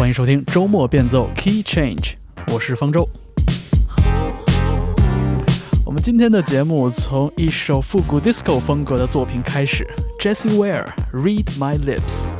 欢迎收听周末变奏 Key Change，我是方舟。我们今天的节目从一首复古 disco 风格的作品开始，Jessie Ware Read My Lips。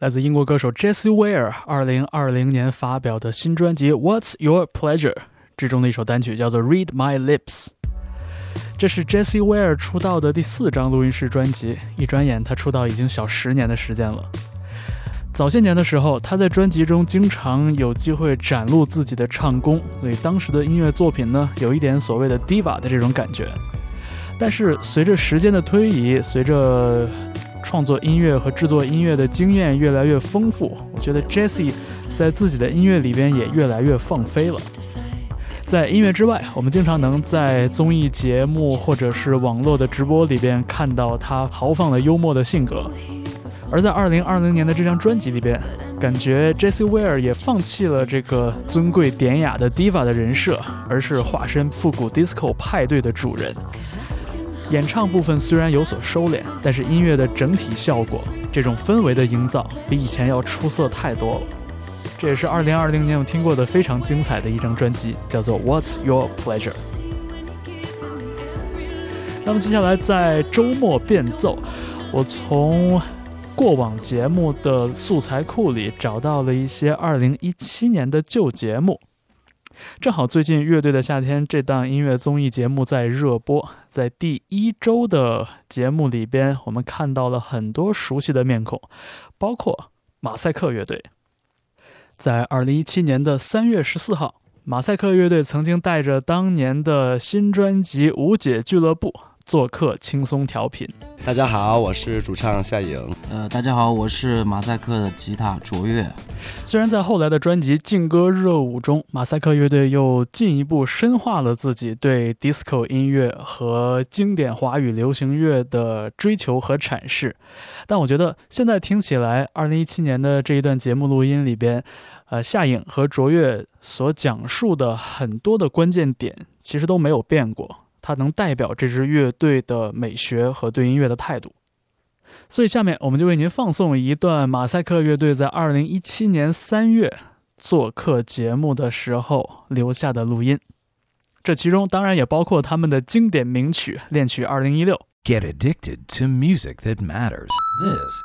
来自英国歌手 Jesse Ware 二零二零年发表的新专辑《What's Your Pleasure》之中的一首单曲叫做《Read My Lips》。这是 Jesse Ware 出道的第四张录音室专辑，一转眼他出道已经小十年的时间了。早些年的时候，他在专辑中经常有机会展露自己的唱功，所以当时的音乐作品呢，有一点所谓的 diva 的这种感觉。但是随着时间的推移，随着创作音乐和制作音乐的经验越来越丰富，我觉得 Jessie 在自己的音乐里边也越来越放飞了。在音乐之外，我们经常能在综艺节目或者是网络的直播里边看到他豪放的幽默的性格。而在2020年的这张专辑里边，感觉 Jessie Ware 也放弃了这个尊贵典雅的 diva 的人设，而是化身复古 disco 派对的主人。演唱部分虽然有所收敛，但是音乐的整体效果，这种氛围的营造，比以前要出色太多了。这也是二零二零年我听过的非常精彩的一张专辑，叫做《What's Your Pleasure》。那么接下来在周末变奏，我从过往节目的素材库里找到了一些二零一七年的旧节目。正好最近《乐队的夏天》这档音乐综艺节目在热播，在第一周的节目里边，我们看到了很多熟悉的面孔，包括马赛克乐队。在二零一七年的三月十四号，马赛克乐队曾经带着当年的新专辑《无解俱乐部》。做客轻松调频，大家好，我是主唱夏颖。呃，大家好，我是马赛克的吉他卓越。虽然在后来的专辑《劲歌热舞》中，马赛克乐队又进一步深化了自己对 disco 音乐和经典华语流行乐的追求和阐释，但我觉得现在听起来，二零一七年的这一段节目录音里边，呃，夏颖和卓越所讲述的很多的关键点，其实都没有变过。它能代表这支乐队的美学和对音乐的态度，所以下面我们就为您放送一段马赛克乐队在二零一七年三月做客节目的时候留下的录音，这其中当然也包括他们的经典名曲《恋曲二零一六》。Get addicted to music that matters.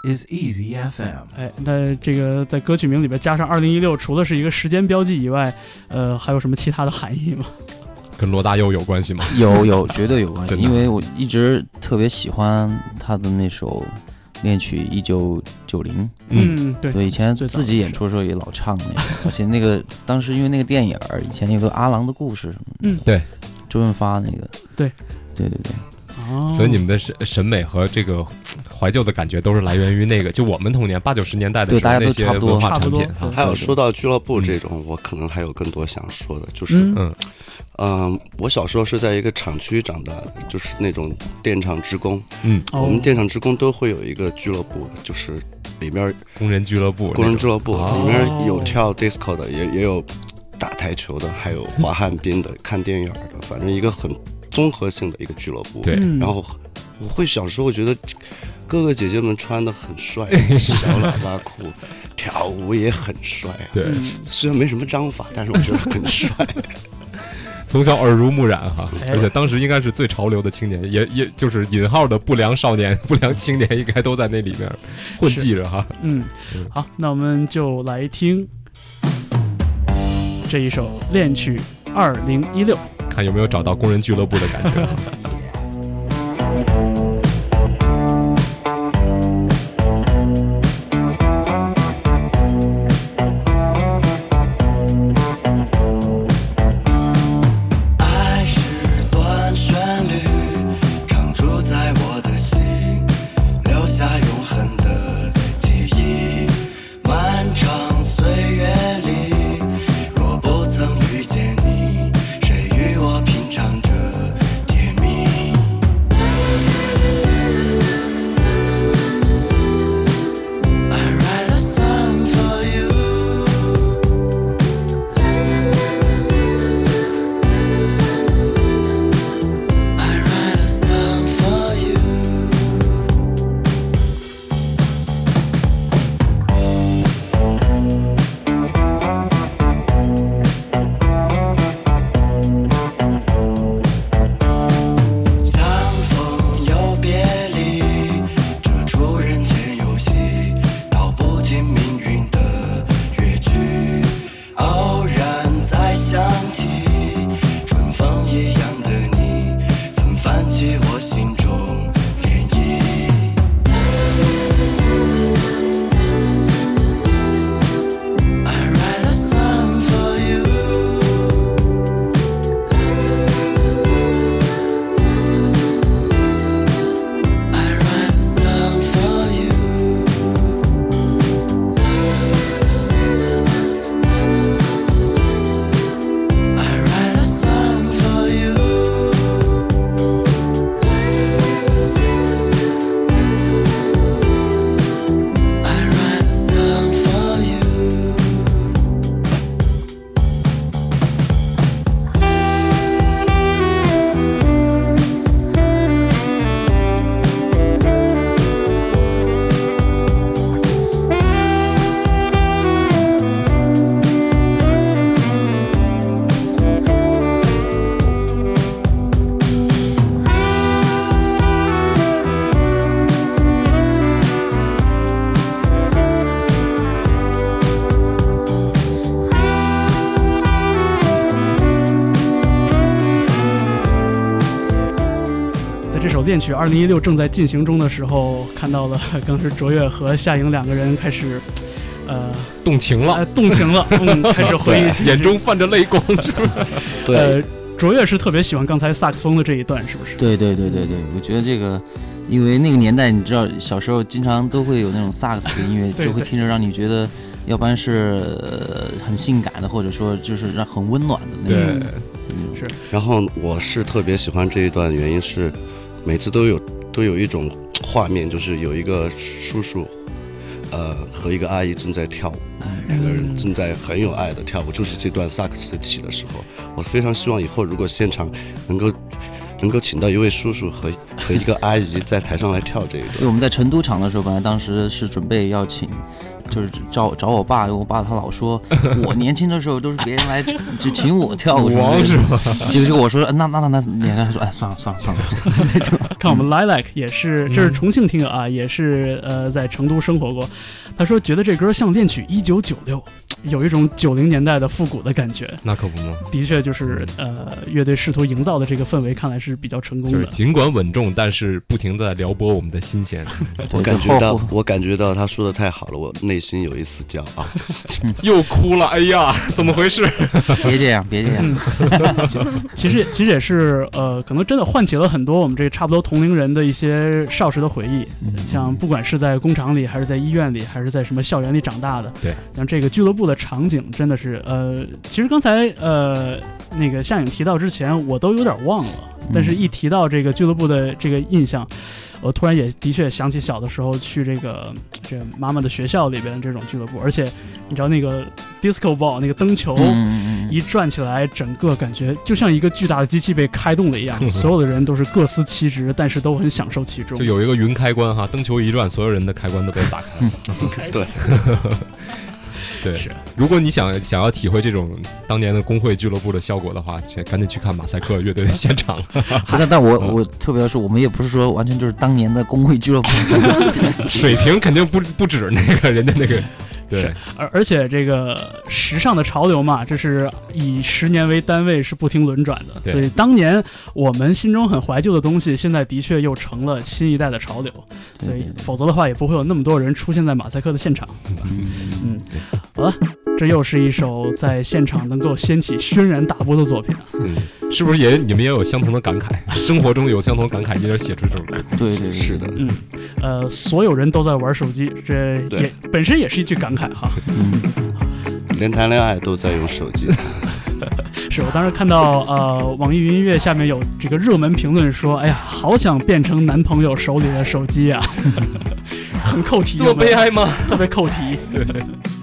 This is Easy FM. 哎，那这个在歌曲名里边加上二零一六，除了是一个时间标记以外，呃，还有什么其他的含义吗？跟罗大佑有关系吗？有有，绝对有关系。因为我一直特别喜欢他的那首恋曲一九九零。嗯，对。对，以前自己演出的时候也老唱那个，而且那个当时因为那个电影以前有个阿郎的故事什么的。嗯，对。周润发那个。对，对对对。哦。所以你们的审审美和这个怀旧的感觉都是来源于那个，就我们童年八九十年代的对，大家都差不多产品。还有说到俱乐部这种，我可能还有更多想说的，就是嗯。嗯，我小时候是在一个厂区长大的，就是那种电厂职工。嗯，我们电厂职工都会有一个俱乐部，就是里面工人俱乐部，工人俱乐部里面有跳 disco 的，也也有打台球的，还有滑旱冰的，看电影的，反正一个很综合性的一个俱乐部。对，然后我会小时候觉得哥哥姐姐们穿的很帅，小喇叭裤，跳舞也很帅啊。对，虽然没什么章法，但是我觉得很帅。从小耳濡目染哈，而且当时应该是最潮流的青年，也也就是引号的不良少年、不良青年，应该都在那里面混迹着哈。嗯，好，那我们就来听这一首恋曲二零一六，看有没有找到工人俱乐部的感觉。恋曲二零一六正在进行中的时候，看到了 当时卓越和夏莹两个人开始，呃，动情了，动情了，嗯，开始回忆起，眼中泛着泪光，是吧？对，卓越是特别喜欢刚才萨克斯风的这一段，是不是？对对对对对，我觉得这个，因为那个年代，你知道，小时候经常都会有那种萨克斯的音乐，就会听着让你觉得，要不然是很性感的，或者说就是让很温暖的那种。是。然后我是特别喜欢这一段，原因是每次都有都有一种画面，就是有一个叔叔，呃，和一个阿姨正在跳舞，两个人正在很有爱的跳舞，就是这段萨克斯起的时候，我非常希望以后如果现场能够。能够请到一位叔叔和和一个阿姨在台上来跳这一段。对，我们在成都场的时候，本来当时是准备要请，就是找找我爸，因为我爸他老说，我年轻的时候都是别人来就请我跳舞是吧？就是我说那那那那，你看他说哎算了算了算了，看我们 Lilac 也是，这是重庆听友啊，也是呃在成都生活过。他说觉得这歌像恋曲一九九六，有一种九零年代的复古的感觉。那可不嘛，的确就是呃乐队试图营造的这个氛围，看来是比较成功的。就是尽管稳重，但是不停在撩拨我们的心弦。我感觉到，我感觉到他说的太好了，我内心有一丝骄傲。又哭了，哎呀，怎么回事？别这样，别这样。其实其实也是呃，可能真的唤起了很多我们这差不多同龄人的一些少时的回忆。像不管是在工厂里，还是在医院里，还是是在什么校园里长大的？对，像这个俱乐部的场景真的是，呃，其实刚才呃那个夏颖提到之前，我都有点忘了，但是一提到这个俱乐部的这个印象。我突然也的确想起小的时候去这个这妈妈的学校里边这种俱乐部，而且你知道那个 disco ball 那个灯球一转起来，整个感觉就像一个巨大的机器被开动了一样，所有的人都是各司其职，但是都很享受其中。就有一个云开关哈，灯球一转，所有人的开关都被打开了。对。对，如果你想想要体会这种当年的工会俱乐部的效果的话，赶紧去看马赛克乐队的现场。但但我我特别说，我们也不是说完全就是当年的工会俱乐部，水平肯定不不止那个人家那个。对，而而且这个时尚的潮流嘛，这是以十年为单位，是不停轮转的。所以当年我们心中很怀旧的东西，现在的确又成了新一代的潮流。所以否则的话，也不会有那么多人出现在马赛克的现场。嗯，好了，这又是一首在现场能够掀起轩然大波的作品。嗯，是不是也你们也有相同的感慨？生活中有相同感慨，你就写出这首歌。对对，是的。嗯，呃，所有人都在玩手机，这也本身也是一句感。慨哈，嗯连谈恋爱都在用手机。是我当时看到呃，网易云音乐下面有这个热门评论说：“哎呀，好想变成男朋友手里的手机啊！” 很扣题，这么悲哀吗？特别扣题。如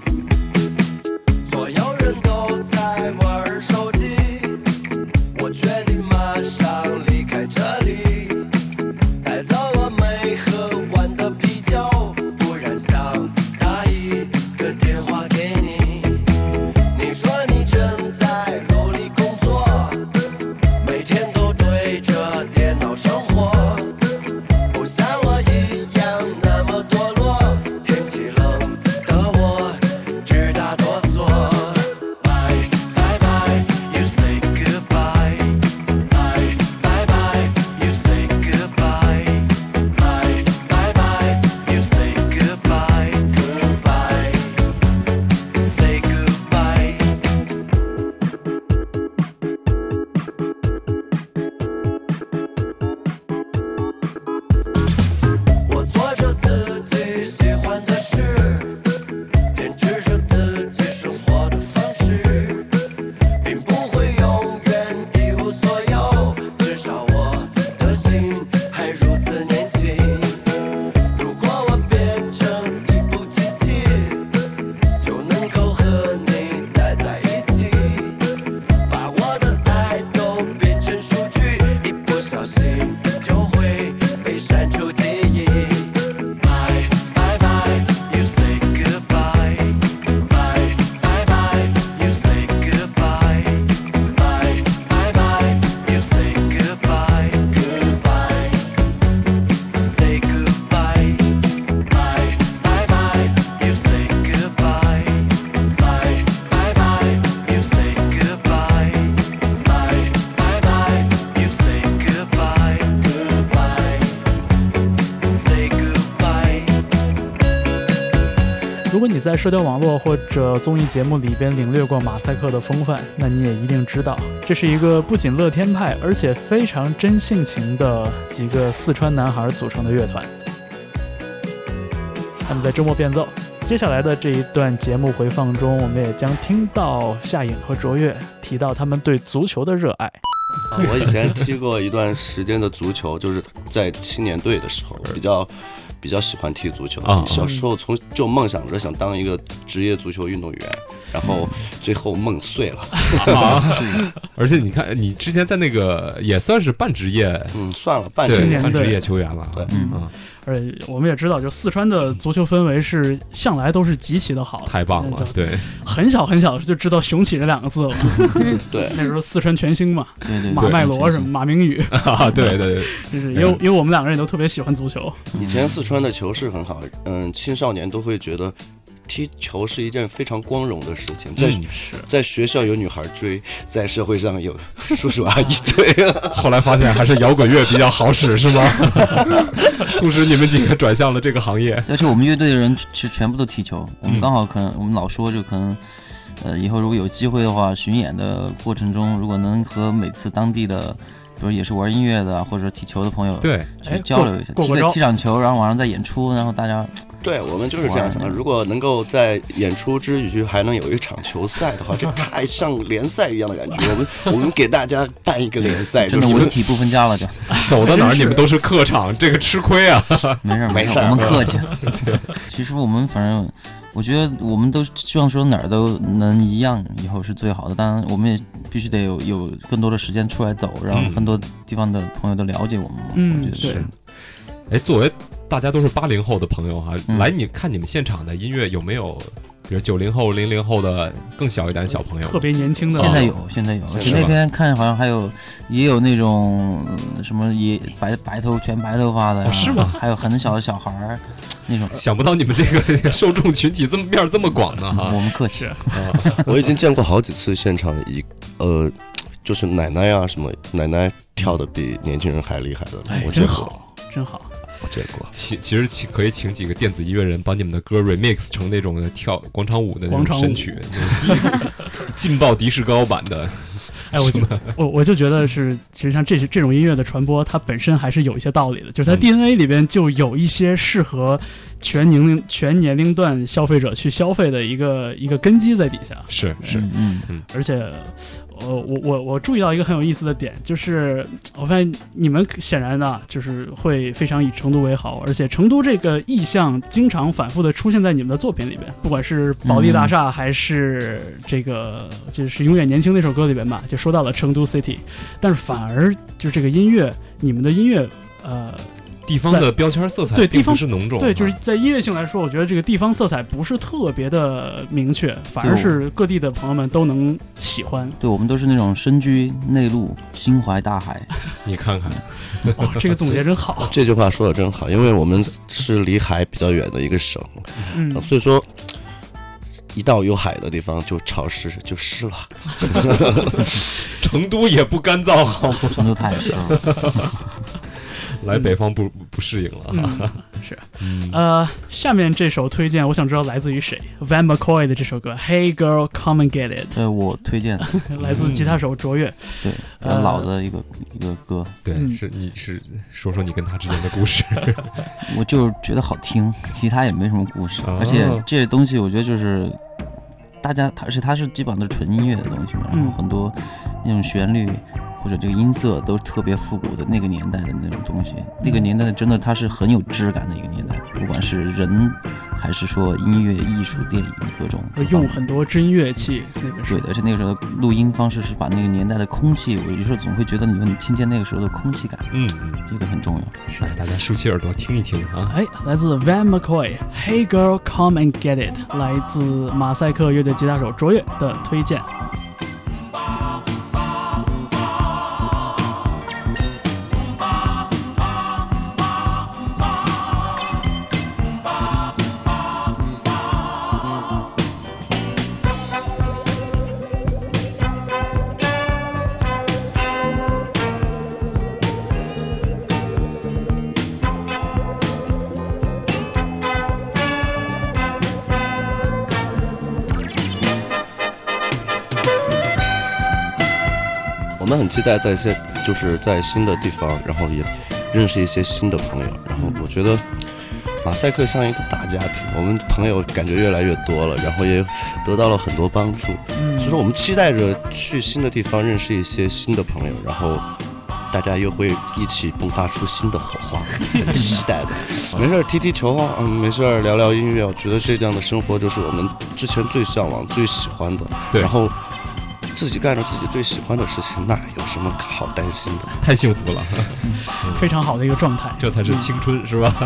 在社交网络或者综艺节目里边领略过马赛克的风范，那你也一定知道，这是一个不仅乐天派，而且非常真性情的几个四川男孩组成的乐团。他们在周末变奏。接下来的这一段节目回放中，我们也将听到夏颖和卓越提到他们对足球的热爱。啊，我以前踢过一段时间的足球，就是在青年队的时候，比较比较喜欢踢足球。啊小时候从就梦想着想当一个职业足球运动员，然后最后梦碎了。啊，而且你看，你之前在那个也算是半职业，嗯，算了，半对青年半职业球员了。对嗯啊，而且我们也知道，就四川的足球氛围是向来都是极其的好，太棒了，对，很小很小就知道“雄起”这两个字了。对，那时候四川全兴嘛，对对，马麦罗什么马明宇，啊，对对对，就是因为因为我们两个人也都特别喜欢足球，以前四川的球是很好，嗯，青少年都会觉得踢球是一件非常光荣的事情，在、嗯在学校有女孩追，在社会上有叔叔阿姨追。后来发现还是摇滚乐比较好使，是吗？促使你们几个转向了这个行业。而且我们乐队的人其实全部都踢球，我们嗯刚好可能我们老说就可能，呃，以后如果有机会的话，巡演的过程中，如果能和每次当地的，比如也是玩音乐的或者踢球的朋友对，去交流一下，踢踢场球，然后晚上再演出，然后大家对我们就是这样想的。如果能够在演出之余还能有一场球赛的话，这太像联赛一样的感觉。我们我们给大家办一个联赛，真的文体不分家了就，走到哪儿你们都是客场，这个吃亏啊。没事儿事儿，没事儿我们客气。其实我们反正。我觉得我们都希望说哪儿都能一样，以后是最好的。当然，我们也必须得有有更多的时间出来走，让嗯很多地方的朋友都了解我们嘛。嗯我觉得是。哎，作为大家都是八零后的朋友哈，嗯来你看你们现场的音乐有没有，比如九零后、零零后的更小一点的小朋友？特别年轻的。现在有，现在有。那天看好像还有，也有那种呃什么也白白头全白头发的是吗还有很小的小孩儿，那种。想不到你们这个 受众群体这么面儿这么广呢哈。我们客气，我已经见过好几次现场一呃，就是奶奶啊什么，奶奶跳的比年轻人还厉害的，哎，我见过，真好，真好。我见过。其其实请可以请几个电子音乐人把你们的歌 remix 成那种跳广场舞的那广场舞种神曲，劲爆迪士高版的。哎，我就我我就觉得是，其实像这些这种音乐的传播，它本身还是有一些道理的，就是它嗯 DNA 里边就有一些适合全年龄全年龄段消费者去消费的一个一个根基在底下。是是，嗯嗯，而且，呃，我我我注意到一个很有意思的点，就是我发现你们显然呢，就是会非常以成都为豪，而且成都这个意象经常反复的出现在你们的作品里边，不管是保利大厦还是这个就是永远年轻那首歌里边吧，就说到了成都 City，但是反而就这个音乐，你们的音乐，呃。地方的标签色彩对地方是浓重，对，就是啊在音乐性来说，我觉得这个地方色彩不是特别的明确，反而是各地的朋友们都能喜欢。对，我们都是那种身居内陆、心怀大海。你看看，哦，这个总结真好。这句话说的真好，因为我们是离海比较远的一个省，嗯，所以说一到有海的地方就潮湿就湿了。成都也不干燥，好吗？成都太湿了。来北方不不适应了。是。嗯，呃，下面这首推荐，我想知道来自于谁？Van McCoy 的这首歌《Hey Girl Come and Get It 呃我推荐，》，来自吉他手卓越。对，比较老的一个一个歌，对，嗯。是你是说说你跟他之间的故事。我就是觉得好听，其他也没什么故事，哦。而且这些东西我觉得就是大家，它而且它是基本上都是纯音乐的东西嘛，然后嗯。很多那种旋律或者这个音色都是特别复古的那个年代的那种东西，那个年代真的它是很有质感的一个年代，不管是人还是说音乐、艺术、电影各种用很多真乐器，那个对的，而且那个时候录音方式是把那个年代的空气，我有时候总会觉得你能听见那个时候的空气感，嗯嗯，这个很重要。来，大家竖起耳朵听一听啊。哎，来自 Van McCoy，《Hey Girl Come and Get It》，来自马赛克乐队吉他手卓越的推荐。期待在现就是在新的地方，然后也认识一些新的朋友。然后我觉得马赛克像一个大家庭，我们朋友感觉越来越多了，然后也得到了很多帮助。所以说，我们期待着去新的地方认识一些新的朋友，然后大家又会一起迸发出新的火花，很期待的。没事儿踢踢球啊，嗯，没事儿聊聊音乐。我觉得这样的生活就是我们之前最向往、最喜欢的。对然后自己干着自己最喜欢的事情，那有什么好担心的？太幸福了，非常好的一个状态。这才是青春，是吧？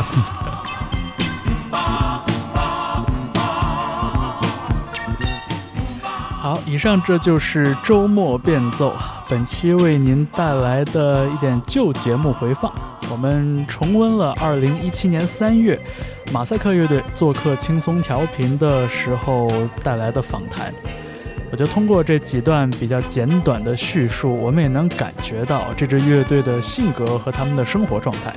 好，以上这就是周末变奏，本期为您带来的一点旧节目回放。我们重温了2017年3月马赛克乐队做客轻松调频的时候带来的访谈。我觉得通过这几段比较简短的叙述，我们也能感觉到这支乐队的性格和他们的生活状态。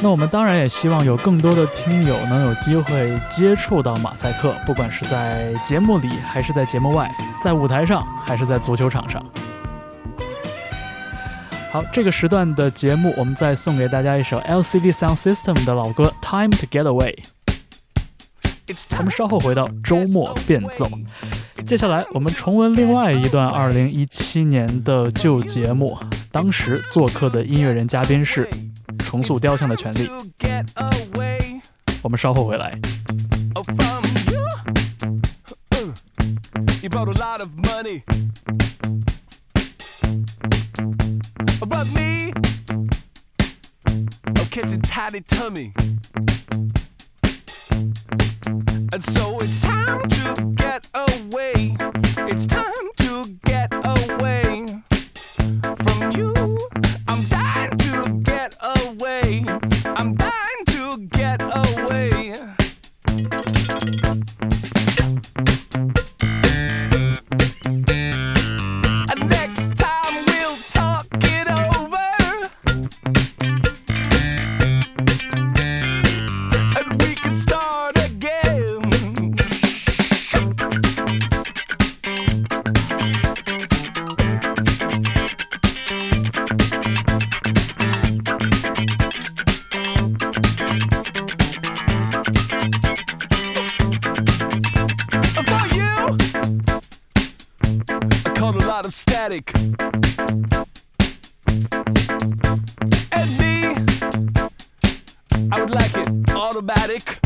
那我们当然也希望有更多的听友能有机会接触到马赛克，不管是在节目里还是在节目外，在舞台上还是在足球场上。好，这个时段的节目，我们再送给大家一首 LCD Sound System 的老歌《Time to Get Away》。我们稍后回到周末变奏。接下来，我们重温另外一段2017年的旧节目，当时做客的音乐人嘉宾是《重塑雕像的权利》。我们稍后回来。You brought a lot of money. But me, I'm catching tiny tummy. And so it's time to get It's time lot of static. And me, I would like it automatic.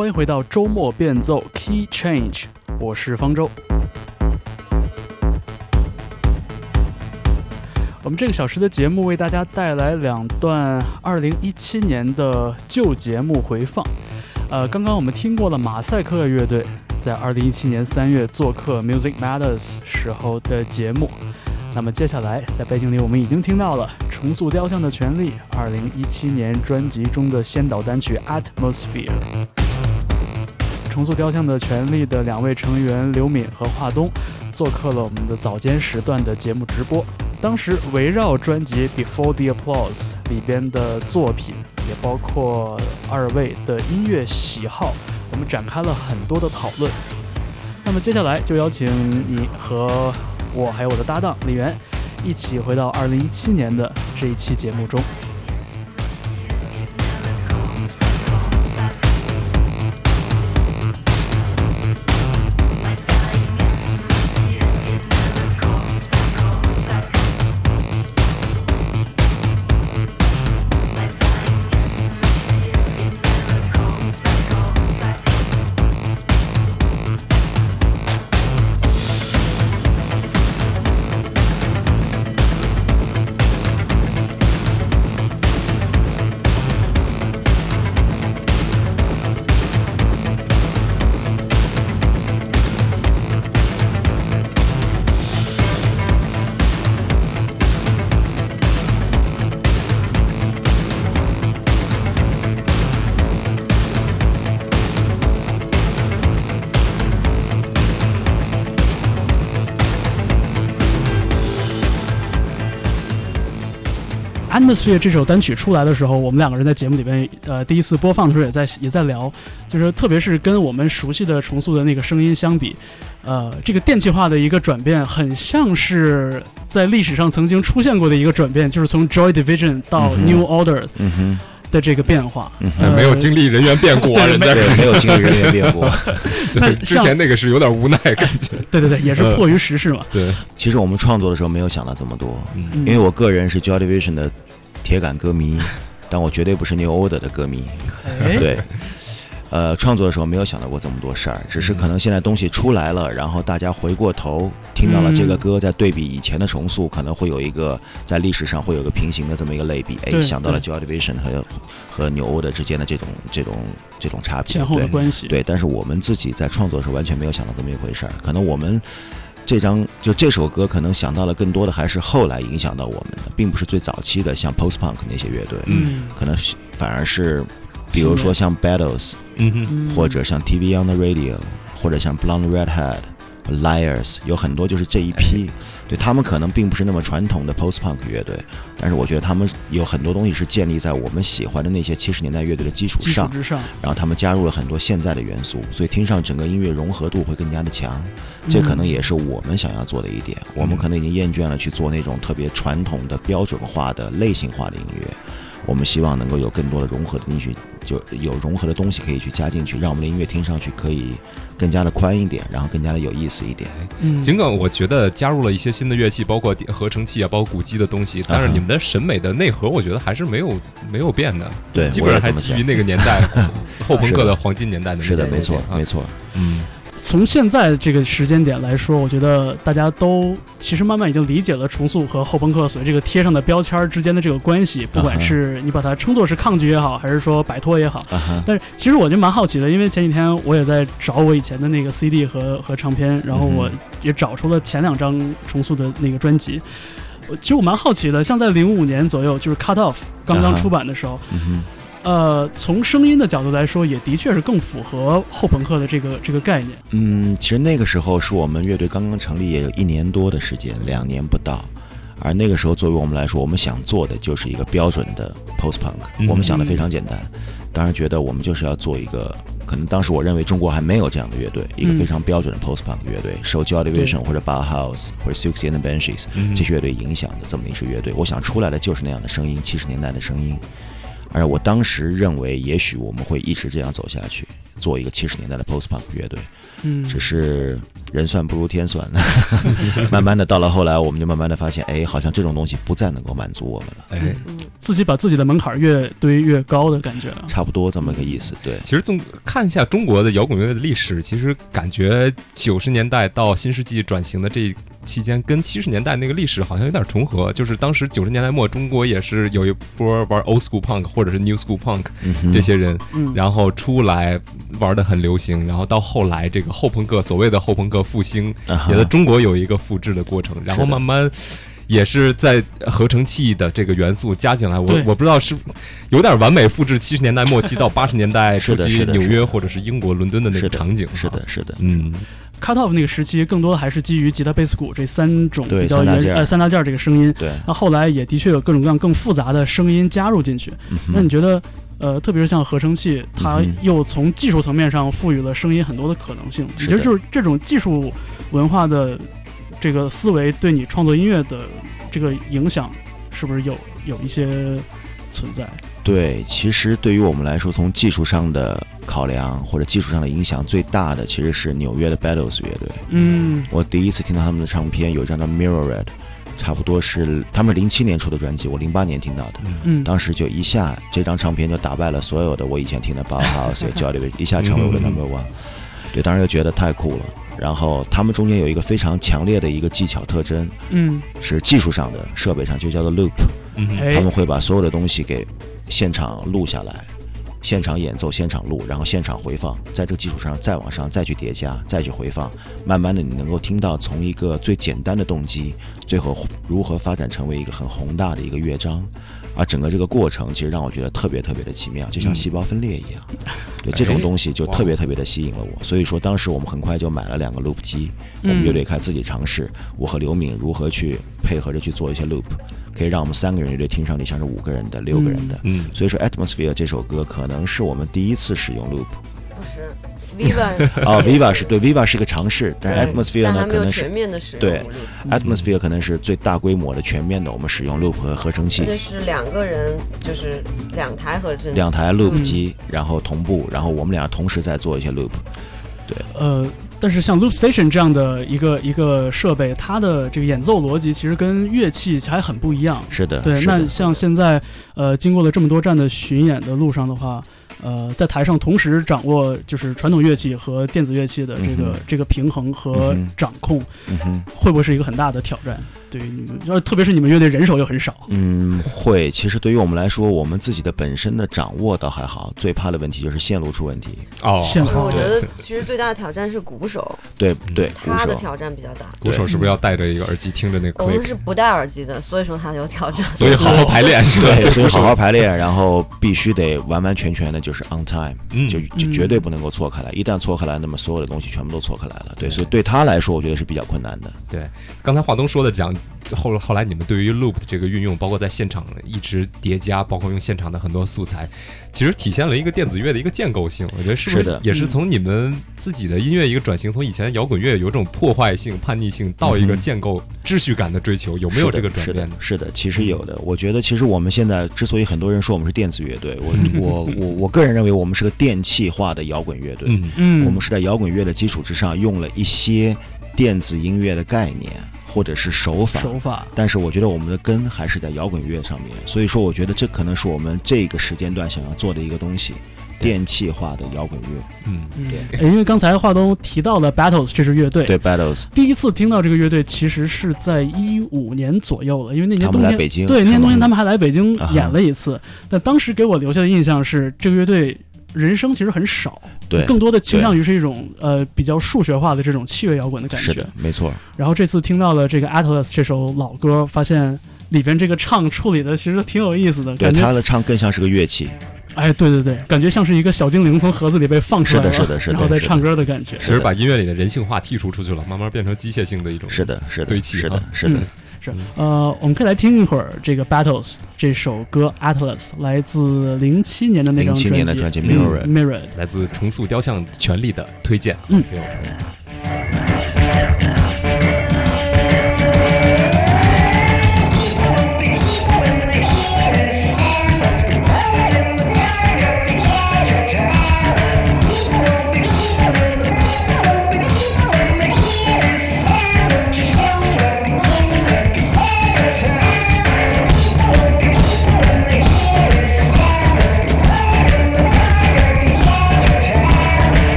欢迎回到周末变奏 Key Change，我是方舟。我们这个小时的节目为大家带来两段2017年的旧节目回放。呃，刚刚我们听过了马赛克乐队在2017年3月做客 Music Matters 时候的节目。那么接下来在背景里我们已经听到了重塑雕像的权利，二零一七年专辑中的先导单曲《Atmosphere》。重塑雕像的权利的两位成员刘敏和华东做客了我们的早间时段的节目直播。当时围绕专辑《Before the Applause》里边的作品，也包括二位的音乐喜好，我们展开了很多的讨论。那么接下来就邀请你和我还有我的搭档李源一起回到二零一七年的这一期节目中。Atmosphere 这首单曲出来的时候，我们两个人在节目里边，呃，第一次播放的时候也在也在聊，就是特别是跟我们熟悉的重塑的那个声音相比，呃，这个电气化的一个转变，很像是在历史上曾经出现过的一个转变，就是从 Joy Division 到 New Order 嗯哼，的这个变化。嗯呃，没有经历人员变故啊，对人家对，没有经历人员变故。对之前那个是有点无奈感觉。对对对，也是呃迫于时势嘛。对，其实我们创作的时候没有想到这么多，嗯因为我个人是 Joy Division 的铁杆歌迷，但我绝对不是 New Order 的歌迷。哎，对，呃，创作的时候没有想到过这么多事儿，只是可能现在东西出来了，然后大家回过头听到了这个歌，在对比以前的重塑，可能会有一个在历史上会有个平行的这么一个类比，哎，想到了对 Joy Division 和和 New Order 之间的这种这种这种差别，前后的对关系。对，但是我们自己在创作的时候完全没有想到这么一回事儿，可能我们。这张就这首歌，可能想到了更多的还是后来影响到我们的，并不是最早期的像 Post Punk 那些乐队，嗯。可能是反而是，比如说像 Battles，嗯哼，嗯，或者像 TV on the Radio，或者像 Blonde Redhead、Liars，有很多就是这一批，对他们可能并不是那么传统的 Post Punk 乐队，但是我觉得他们有很多东西是建立在我们喜欢的那些七十年代乐队的基础上，然后他们加入了很多现在的元素，所以听上整个音乐融合度会更加的强。这可能也是我们想要做的一点。我们可能已经厌倦了去做那种特别传统的、标准化的、类型化的音乐。我们希望能够有更多的融合的进去，就有融合的东西可以去加进去，让我们的音乐听上去可以更加的宽一点，然后更加的有意思一点。嗯，尽管我觉得加入了一些新的乐器，包括合成器啊，包括鼓机的东西，但是你们的审美的内核，我觉得还是没有没有变的，对，基本上还基于那个年代 后朋克的黄金年代的是的，没错没错。嗯，从现在这个时间点来说，我觉得大家都其实慢慢已经理解了重塑和后朋克所谓这个贴上的标签之间的这个关系，不管是你把它称作是抗拒也好，还是说摆脱也好。但是其实我就蛮好奇的，因为前几天我也在找我以前的那个 CD 和和唱片，然后我嗯也找出了前两张重塑的那个专辑。其实我蛮好奇的，像在零五年左右，就是 Cut Off 刚刚出版的时候，嗯呃，从声音的角度来说，也的确是更符合后朋克的这个这个概念。嗯，其实那个时候是我们乐队刚刚成立，也有一年多的时间，两年不到。而那个时候，作为我们来说，我们想做的就是一个标准的 post punk。嗯我们想的非常简单，当然觉得我们就是要做一个，可能当时我认为中国还没有这样的乐队，一个嗯非常标准的 post punk 乐队，受 Joy Division 或者 Bauhaus 或者 Siouxsie and the Banshees 嗯这些乐队影响的这么一支乐队。我想出来的就是那样的声音，七十年代的声音。而我当时认为，也许我们会一直这样走下去，做一个七十年代的 post punk 乐队。嗯，只是人算不如天算，慢慢的到了后来，我们就慢慢的发现，哎，好像这种东西不再能够满足我们了，哎，自己把自己的门槛越堆越高的感觉啊。差不多这么个意思。对，其实总看一下中国的摇滚乐的历史，其实感觉九十年代到新世纪转型的这期间跟七十年代那个历史好像有点重合，就是当时九十年代末中国也是有一波玩 old school punk 或者是 new school punk 这些人，嗯，然后出来玩的很流行，然后到后来这个后朋克所谓的后朋克复兴，也在中国有一个复制的过程，然后慢慢。也是在合成器的这个元素加进来，我对。我不知道是有点完美复制七十年代末期到八十年代初期纽约或者是英国伦敦的那是的个场景，是的，，是的，嗯，Cut Off 那个时期更多的还是基于吉他、贝斯、鼓这三种比较原呃三大件儿这个声音。对。那后来也的确有各种各样更复杂的声音加入进去。嗯那你觉得，呃，特别是像合成器，它又从技术层面上赋予了声音很多的可能性。你觉得就是这种技术文化的这个思维对你创作音乐的这个影响，是不是有有一些存在？对，其实对于我们来说，从技术上的考量或者技术上的影响最大的，其实是纽约的 Battles 乐队。嗯我第一次听到他们的唱片，有一张叫《Mirror Red》，差不多是他们零七年出的专辑，我零八年听到的。嗯，当时就一下这张唱片就打败了所有的我以前听的 Bauhaus、J 乐，一下成为我的嗯 Number One。对，当时就觉得太酷了。然后他们中间有一个非常强烈的一个技巧特征，嗯，是技术上的设备上就叫做 loop。他们会把所有的东西给现场录下来，现场演奏、现场录，然后现场回放，在这个基础上再往上再去叠加、再去回放，慢慢的你能够听到从一个最简单的动机，最后如何发展成为一个很宏大的一个乐章。而整个这个过程其实让我觉得特别特别的奇妙，就像嗯细胞分裂一样。对这种东西就特别特别的吸引了我，所以说当时我们很快就买了两个 loop 机，我们乐队开始自己尝试，我和刘敏如何去配合着去做一些 loop，可以让我们三个人乐队听上去像是五个人的、六个人的。嗯所以说，《Atmosphere》这首歌可能是我们第一次使用 loop。不是 Viva 哦，Viva 是对，Viva 是一个尝试，但是 Atmosphere 呢可能是全面的使用对 Atmosphere 可能是最大规模的、全面的，我们使用 loop 和合成器。那。是两个人，就是两台合成，两台 loop 嗯。机，然后同步，然后我们俩同时在做一些 loop。对。呃，但是像 Loop Station 这样的一个一个设备，它的这个演奏逻辑其实跟乐器还很不一样。是的，对，那像现在呃，经过了这么多站的巡演的路上的话，呃，在台上同时掌握就是传统乐器和电子乐器的这个、嗯这个平衡和掌控，嗯，会不会是一个很大的挑战？对于你们，要特别是你们乐队人手又很少。嗯，会。其实对于我们来说，我们自己的本身的掌握倒还好，最怕的问题就是线路出问题。哦，我觉得其实最大的挑战是鼓手，对对，他的挑战比较大。鼓手是不是要戴着一个耳机听着那个我？们是不戴耳机的，所以说他有挑战。所以好好排练是吧？对，所以好好排练，然后必须得完完全全的就是 on time，嗯就就嗯绝对不能够错开来。一旦错开来，那么所有的东西全部都错开来了。对，对所以对他来说，我觉得是比较困难的。对，刚才华东说的讲，后后来你们对于 loop 的这个运用，包括在现场一直叠加，包括用现场的很多素材，其实体现了一个电子乐的一个建构性。我觉得是不是的也是从你们自己的音乐一个转型，从以前摇滚乐有种破坏性、叛逆性，到一个建构秩序感的追求，有没有这个转是的变呢？，是的，其实有的。我觉得，其实我们现在之所以很多人说我们是电子乐队，我 我我我个人认为我们是个电气化的摇滚乐队。嗯嗯，我们是在摇滚乐的基础之上，用了一些电子音乐的概念或者是手法。手法。但是我觉得我们的根还是在摇滚乐上面，所以说我觉得这可能是我们这个时间段想要做的一个东西，电气化的摇滚乐。嗯，嗯，呃因为刚才华东提到了 Battles 这支乐队，对，Battles，第一次听到这个乐队其实是在一五年左右了，因为那年冬天们来北京，对，那年冬天他们还来北京演了一次，但当时给我留下的印象是，这个乐队人声其实很少，对，更多的倾向于是一种呃比较数学化的这种器乐摇滚的感觉。是的。，没错，然后这次听到了这个 Atlas 这首老歌，发现里边这个唱处理的其实挺有意思的，对感觉他的唱更像是个乐器，哎，对对对，感觉像是一个小精灵从盒子里被放出来了，是的是的是的然后再唱歌的感觉。其实把音乐里的人性化剔除出去了，慢慢变成机械性的一种。是的，是的，堆砌是的啊，是的嗯。是，呃，我们可以来听一会儿这个 Battles 这首歌 Atlas，来自零七年的那张07专辑，年的专辑嗯 Mirrored Mirrored。来自重塑雕像权力的推荐。嗯给我们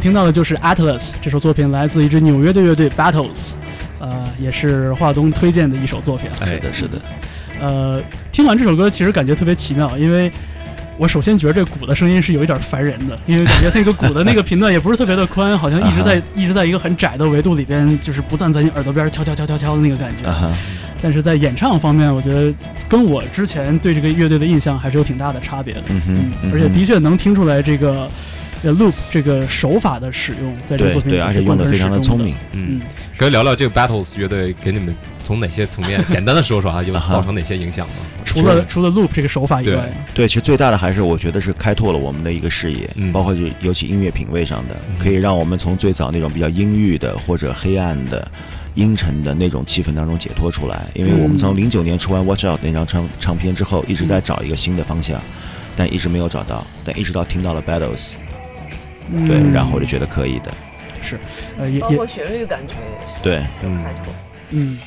们听到的就是 Atlas 这首作品，来自一支纽约的乐队 Battles，呃，也是华东推荐的一首作品。哎是的，是的，呃，听完这首歌，其实感觉特别奇妙，因为我首先觉得这鼓的声音是有一点烦人的，因为感觉那个鼓的那个频段也不是特别的宽，好像 一直在一直在一个很窄的维度里边，就是不断在你耳朵边敲敲敲敲敲的那个感觉。但是在演唱方面，我觉得跟我之前对这个乐队的印象还是有挺大的差别的。嗯而且的确能听出来这个呃 loop 这个手法的使用，在这个作品里而且用的非常的聪明。。嗯嗯，可以聊聊这个 Battles 乐队给你们从哪些层面 简单的说说啊，有啊哈造成哪些影响吗？除了除了 loop 这个手法以对外，对，其实最大的还是我觉得是开拓了我们的一个视野，嗯包括就尤其音乐品味上的，嗯可以让我们从最早那种比较阴郁的或者黑暗的。阴沉的那种气氛当中解脱出来，因为我们从零九年出完《Watch Out》那张唱唱片之后，一直在找一个新的方向，但一直没有找到，但一直到听到了《Battles》，嗯对，然后我就觉得可以的，是呃也也包括旋律感觉也是对，有开拓。嗯。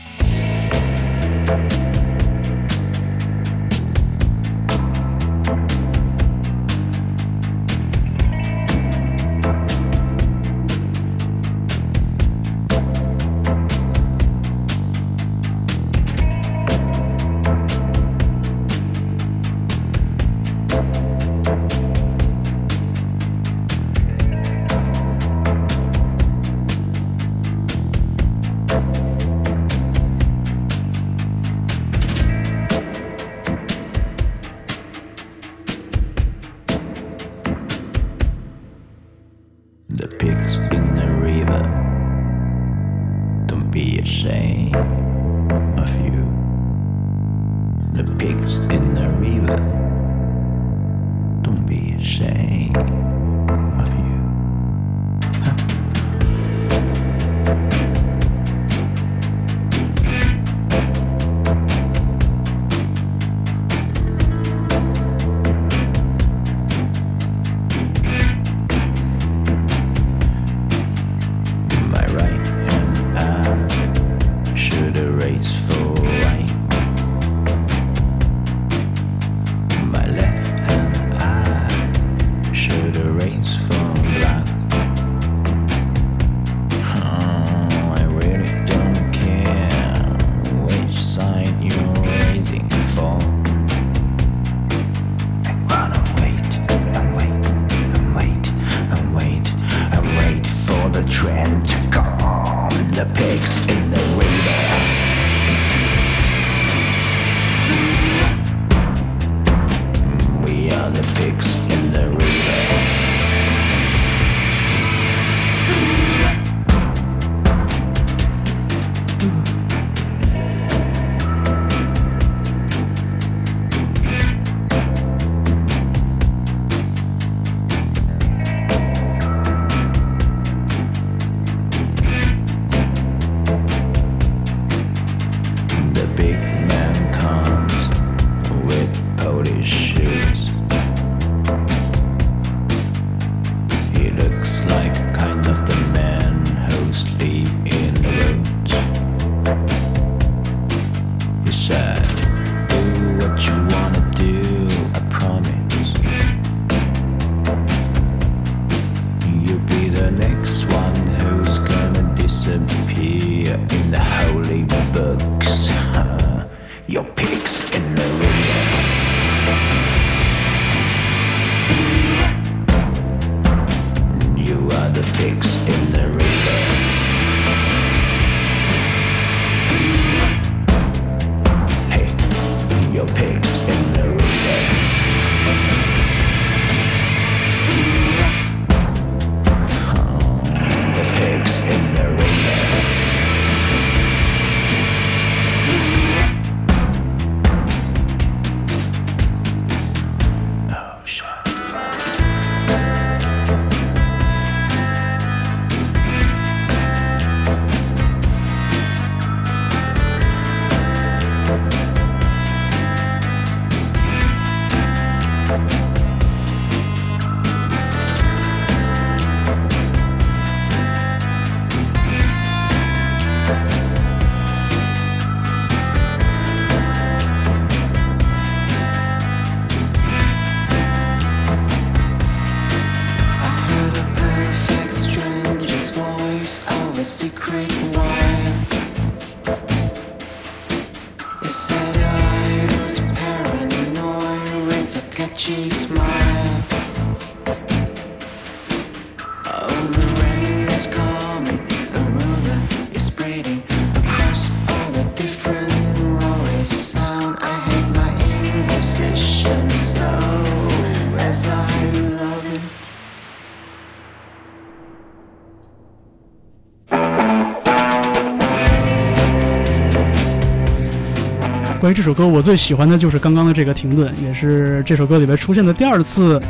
关于这首歌，我最喜欢的就是刚刚的这个停顿，也是这首歌里边出现的第二次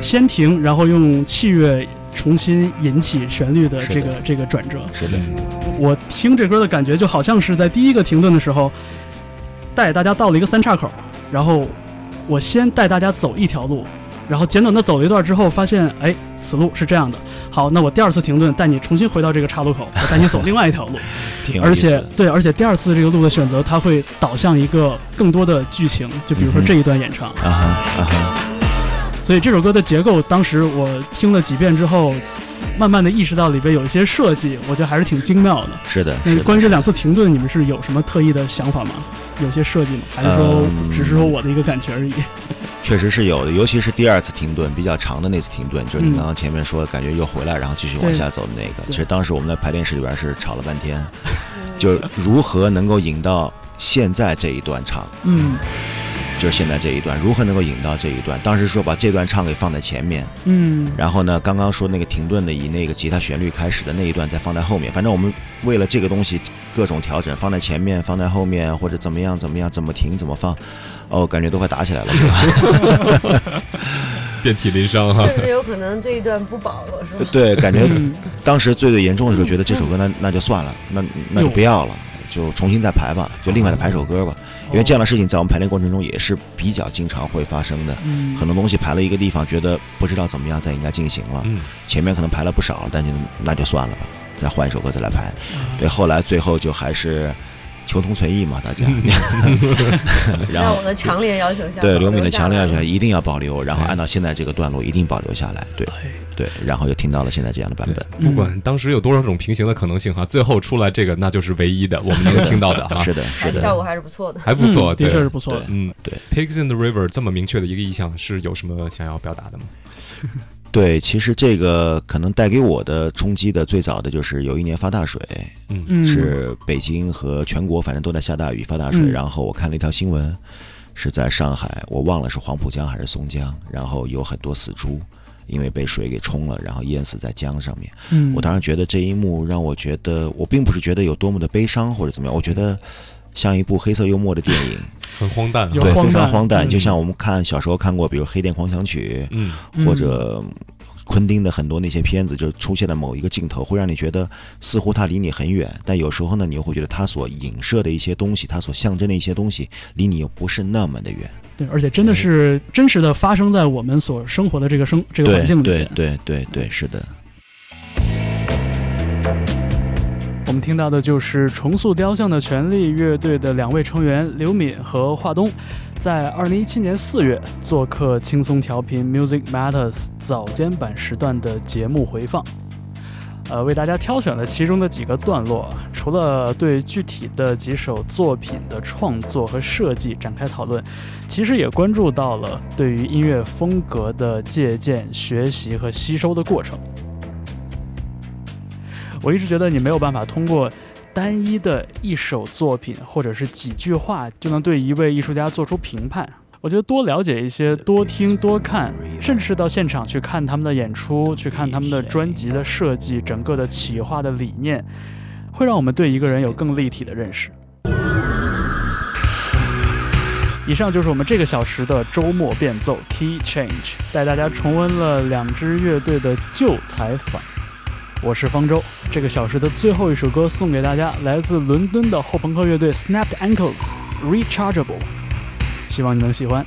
先停，然后用器乐重新引起旋律的这个这个转折。是的，我听这歌的感觉就好像是在第一个停顿的时候，带大家到了一个三岔口，然后我先带大家走一条路，然后简短的走了一段之后，发现哎，此路是这样的。好，那我第二次停顿，带你重新回到这个岔路口，我带你走另外一条路。而。且对，而且第二次这个路的选择，它会导向一个更多的剧情，就比如说这一段演唱。啊哈啊哈，所以这首歌的结构，当时我听了几遍之后，慢慢的意识到里边有一些设计，我觉得还是挺精妙的。是的，那关于这两次停顿，你们是有什么特意的想法吗？有些设计吗？还是说嗯只是说我的一个感觉而已？确实是有的，尤其是第二次停顿比较长的那次停顿，就是你嗯刚刚前面说的感觉又回来，然后继续往下走的那个。其实当时我们在排练室里边是吵了半天，就如何能够引到现在这一段唱，嗯。就是现在这一段如何能够引到这一段。当时说把这段唱给放在前面，嗯。然后呢，刚刚说那个停顿的以那个吉他旋律开始的那一段再放在后面，反正我们为了这个东西各种调整，放在前面，放在后面，或者怎么样怎么样，怎么停怎么放，哦，感觉都快打起来了。遍体鳞伤哈。甚至有可能这一段不保了，是吧？对，感觉嗯当时最最严重的时候，觉得这首歌那那就算了，那那就不要了，就重新再排吧，就另外再排首歌吧。因为这样的事情在我们排练过程中也是比较经常会发生的。嗯，很多东西排了一个地方，觉得不知道怎么样再应该进行了，嗯，前面可能排了不少，但就那就算了吧，再换一首歌再来排。啊对，后来最后就还是求同存异嘛，大家。然后在我的强烈要求下，对刘敏的强烈要求下一定要保留，然后哎按照现在这个段落一定保留下来。对哎对，然后就听到了现在这样的版本。不管当时有多少种平行的可能性哈，最后出来这个那就是唯一的，我们能听到的哈，是的，是的。哎效果还是不错的。还不错，嗯的确是不错的。嗯，对，Pigs in the River 这么明确的一个意向，是有什么想要表达的吗？对，其实这个可能带给我的冲击的最早的就是有一年发大水，嗯嗯，是北京和全国反正都在下大雨发大水，嗯然后我看了一条新闻，是在上海，我忘了是黄浦江还是松江，然后有很多死猪。因为被水给冲了，然后淹死在江上面。嗯，我当时觉得这一幕让我觉得，我并不是觉得有多么的悲伤或者怎么样，我觉得像一部黑色幽默的电影，很荒诞哈，对，非常荒诞荒诞。嗯就像我们看小时候看过，比如《黑店狂想曲》，嗯，嗯或者昆汀的很多那些片子，就出现了某一个镜头，会让你觉得似乎它离你很远，但有时候呢，你又会觉得它所影射的一些东西，它所象征的一些东西，离你又不是那么的远。对，而且真的是真实的发生在我们所生活的这个生这个环境里面。对对对对，是的。我们听到的就是重塑雕像的权利乐队的两位成员刘敏和华东，在二零一七年四月做客轻松调频 Music Matters 早间版时段的节目回放。呃，为大家挑选了其中的几个段落，除了对具体的几首作品的创作和设计展开讨论，其实也关注到了对于音乐风格的借鉴、学习和吸收的过程。我一直觉得你没有办法通过单一的一首作品或者是几句话就能对一位艺术家做出评判。我觉得多了解一些，多听多看，甚至是到现场去看他们的演出，去看他们的专辑的设计，整个的企划的理念，会让我们对一个人有更立体的认识。以上就是我们这个小时的周末变奏 Key Change，带大家重温了两支乐队的旧采访。我是方舟，这个小时的最后一首歌送给大家，来自伦敦的后朋克乐队 Snapped Ankles Rechargeable，希望你能喜欢。